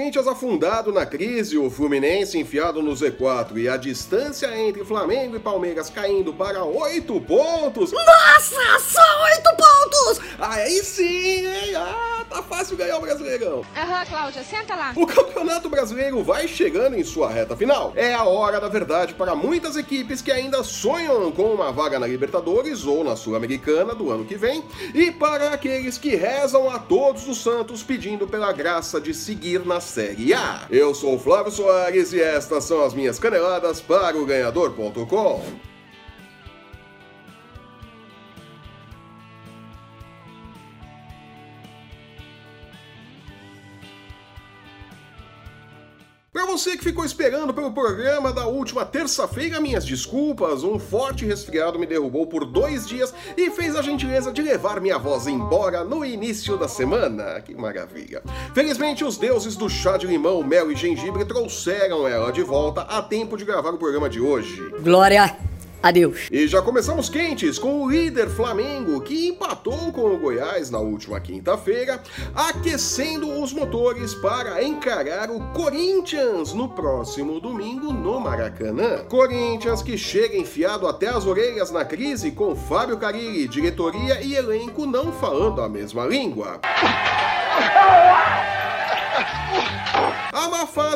Corinthians afundado na crise, o Fluminense enfiado no Z4 e a distância entre Flamengo e Palmeiras caindo para oito pontos. Nossa, só oito pontos! Aí sim, hein? Ah, tá fácil ganhar o Brasileirão. Aham, Cláudia, senta lá. O Campeonato Brasileiro vai chegando em sua reta final. É a hora da verdade para muitas equipes que ainda sonham com uma vaga na Libertadores ou na Sul-Americana do ano que vem, e para aqueles que rezam a todos os santos pedindo pela graça de seguir na Série A. Eu sou o Flávio Soares e estas são as minhas caneladas para o ganhador.com. Para você que ficou esperando pelo programa da última terça-feira, minhas desculpas. Um forte resfriado me derrubou por dois dias e fez a gentileza de levar minha voz embora no início da semana. Que maravilha. Felizmente, os deuses do chá de limão, mel e gengibre trouxeram ela de volta a tempo de gravar o programa de hoje. Glória Adeus. E já começamos quentes com o líder Flamengo, que empatou com o Goiás na última quinta-feira, aquecendo os motores para encarar o Corinthians no próximo domingo no Maracanã. Corinthians que chega enfiado até as orelhas na crise com Fábio Carilli, diretoria e elenco não falando a mesma língua. A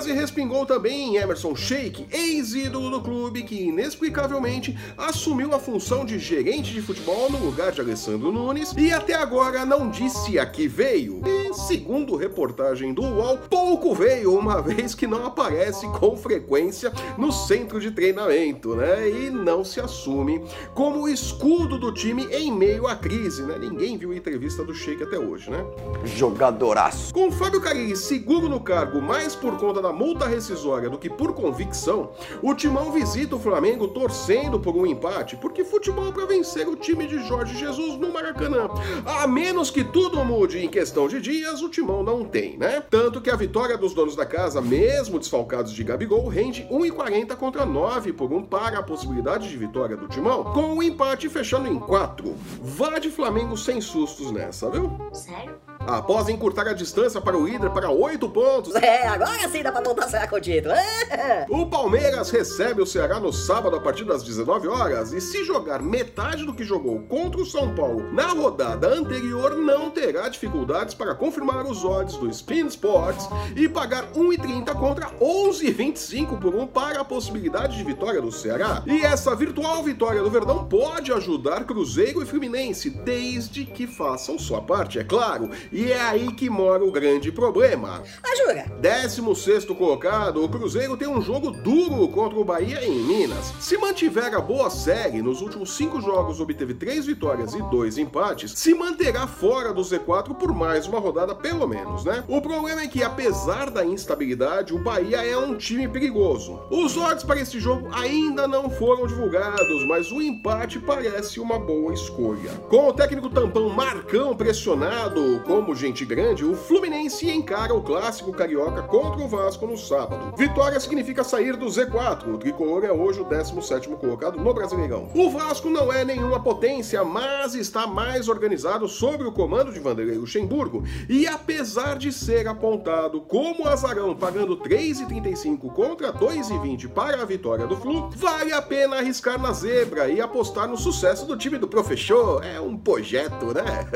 má fase respingou também em Emerson Sheik, ex-ídolo do clube que inexplicavelmente assumiu a função de gerente de futebol no lugar de Alessandro Nunes e até agora não disse a que veio. E, segundo reportagem do UOL, pouco veio, uma vez que não aparece com frequência no centro de treinamento, né? E não se assume como escudo do time em meio à crise, né? Ninguém viu a entrevista do Sheik até hoje, né? Jogadoraço. Com Fábio Carilli seguro no cargo mais por conta da multa rescisória do que por convicção, o Timão visita o Flamengo torcendo por um empate, porque futebol é para vencer o time de Jorge Jesus no Maracanã. A menos que tudo mude em questão de dias, o Timão não tem, né? Tanto que a vitória dos donos da casa, mesmo desfalcados de Gabigol, rende 1,40 contra 9 por um para a possibilidade de vitória do Timão, com o empate fechando em 4. Vá de Flamengo sem sustos nessa, viu? Sério? Após encurtar a distância para o líder para 8 pontos, É, agora sim dá pra voltar a sonhar com o título. É. o Palmeiras recebe o Ceará no sábado a partir das 19 horas e se jogar metade do que jogou contra o São Paulo na rodada anterior, não terá dificuldades para confirmar os odds do Spin Sports e pagar 1,30 contra 11,25 por um para a possibilidade de vitória do Ceará. E essa virtual vitória do Verdão pode ajudar Cruzeiro e Fluminense, desde que façam sua parte, é claro. E é aí que mora o grande problema. Ah, jura? 16 colocado, o Cruzeiro tem um jogo duro contra o Bahia em Minas. Se mantiver a boa série, nos últimos cinco jogos obteve três vitórias e dois empates, se manterá fora do Z4 por mais uma rodada, pelo menos, né? O problema é que, apesar da instabilidade, o Bahia é um time perigoso. Os odds para esse jogo ainda não foram divulgados, mas o empate parece uma boa escolha. Com o técnico tampão Marcão pressionado como gente grande, o Fluminense encara o clássico carioca contra o Vasco no sábado. Vitória significa sair do Z4. O tricolor é hoje o 17 colocado no Brasileirão. O Vasco não é nenhuma potência, mas está mais organizado sob o comando de Vanderlei Luxemburgo. E apesar de ser apontado como azarão pagando 3,35 contra 2,20 para a vitória do Flu, vale a pena arriscar na zebra e apostar no sucesso do time do professor. É um projeto, né?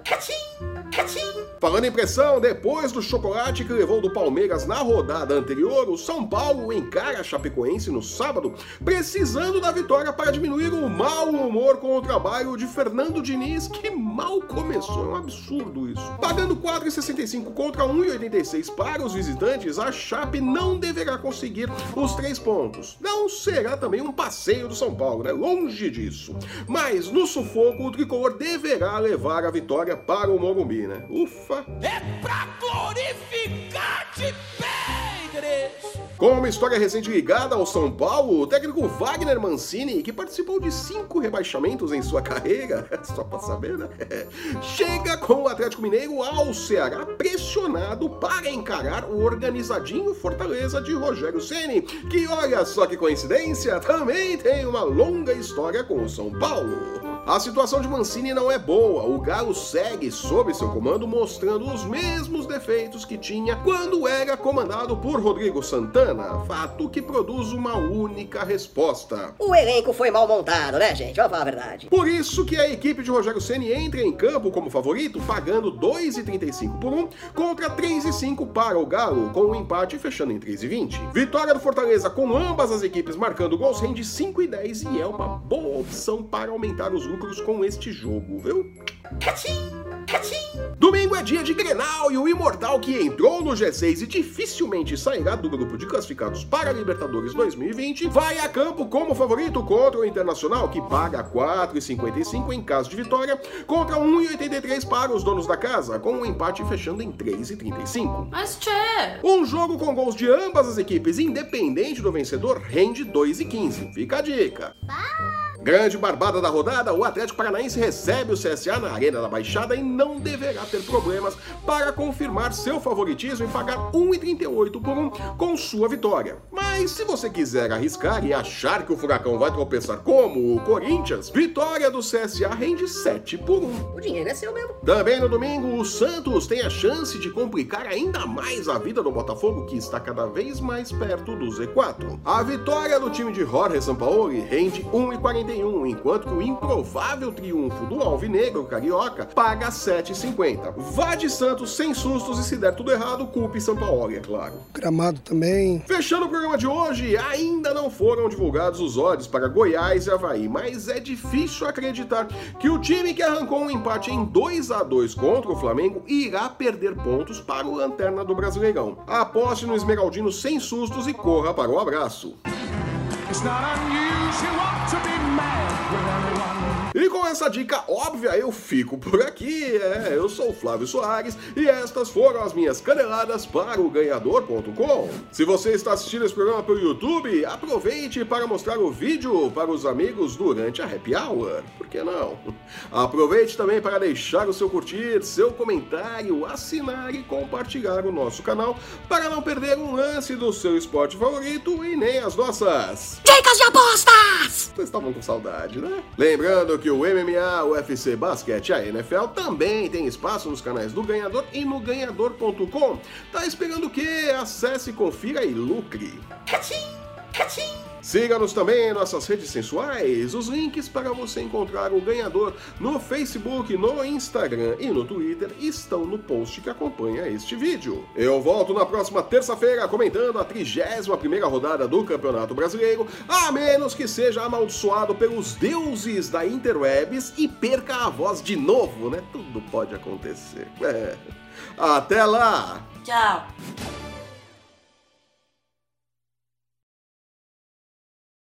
Ka-ching! Falando em pressão, depois do chocolate que levou do Palmeiras na rodada anterior, o São Paulo encara a Chapecoense no sábado, precisando da vitória para diminuir o mau humor com o trabalho de Fernando Diniz, que mal começou. É um absurdo isso. Pagando 4,65 contra 1,86 para os visitantes, a Chape não deverá conseguir os três pontos. Não será também um passeio do São Paulo, né? Longe disso. Mas no sufoco, o tricolor deverá levar a vitória para o Morumbi, né? Ufa! É pra glorificar-te, Pedres! Com uma história recente ligada ao São Paulo, o técnico Wagner Mancini, que participou de cinco rebaixamentos em sua carreira, só pra saber, né? Chega com o Atlético Mineiro ao Ceará pressionado para encarar o organizadinho Fortaleza de Rogério Ceni, que olha só que coincidência, também tem uma longa história com o São Paulo. A situação de Mancini não é boa. O Galo segue sob seu comando, mostrando os mesmos defeitos que tinha quando era comandado por Rodrigo Santana. Fato que produz uma única resposta. O elenco foi mal montado, né, gente? Vamos falar a verdade. Por isso que a equipe de Rogério Ceni entra em campo como favorito, pagando 2,35 por 1 contra 3,5 para o Galo, com o um empate fechando em 3,20. Vitória do Fortaleza com ambas as equipes marcando gols rende 5,10 e é uma boa opção para aumentar os lucros com este jogo, viu? Domingo é dia de Grenal e o Imortal que entrou no G6 e dificilmente sairá do grupo de classificados para a Libertadores 2020 vai a campo como favorito contra o Internacional que paga 4,55 em caso de vitória contra 1,83 para os donos da casa, com o um empate fechando em 3,35. Mas tchê! Um jogo com gols de ambas as equipes, independente do vencedor, rende 2,15. Fica a dica. Grande barbada da rodada, o Atlético Paranaense recebe o CSA na Arena da Baixada e não deverá ter problemas para confirmar seu favoritismo e pagar 1,38 por 1 com sua vitória. Mas se você quiser arriscar e achar que o Furacão vai tropeçar como o Corinthians, vitória do CSA rende 7 por 1. O dinheiro é seu mesmo. Também no domingo, o Santos tem a chance de complicar ainda mais a vida do Botafogo, que está cada vez mais perto do Z4. A vitória do time de Jorge Sampaoli rende 1,41 enquanto que o improvável triunfo do Alvinegro Carioca paga 7,50. Vá de Santos sem sustos e se der tudo errado, culpe São Paulo, é claro. Gramado também. Fechando o programa de hoje, ainda não foram divulgados os odds para Goiás e Havaí, mas é difícil acreditar que o time que arrancou um empate em 2 a 2 contra o Flamengo irá perder pontos para o Lanterna do Brasileirão. Aposte no Esmeraldino sem sustos e corra para o abraço. E com essa dica óbvia, eu fico por aqui. É, eu sou o Flávio Soares e estas foram as minhas caneladas para o ganhador.com. Se você está assistindo esse programa pelo YouTube, aproveite para mostrar o vídeo para os amigos durante a happy hour. Por que não? Aproveite também para deixar o seu curtir, seu comentário, assinar e compartilhar o nosso canal para não perder um lance do seu esporte favorito e nem as nossas. Dicas de apostas! Vocês estavam com saudade, né? Lembrando que o MMA, o UFC Basquete e a NFL também tem espaço nos canais do Ganhador e no ganhador.com. Tá esperando o quê? Acesse, confira e lucre. Siga-nos também em nossas redes sensuais. Os links para você encontrar o ganhador no Facebook, no Instagram e no Twitter estão no post que acompanha este vídeo. Eu volto na próxima terça-feira comentando a 31ª rodada do Campeonato Brasileiro, a menos que seja amaldiçoado pelos deuses da interwebs e perca a voz de novo, né? Tudo pode acontecer. É. Até lá! Tchau!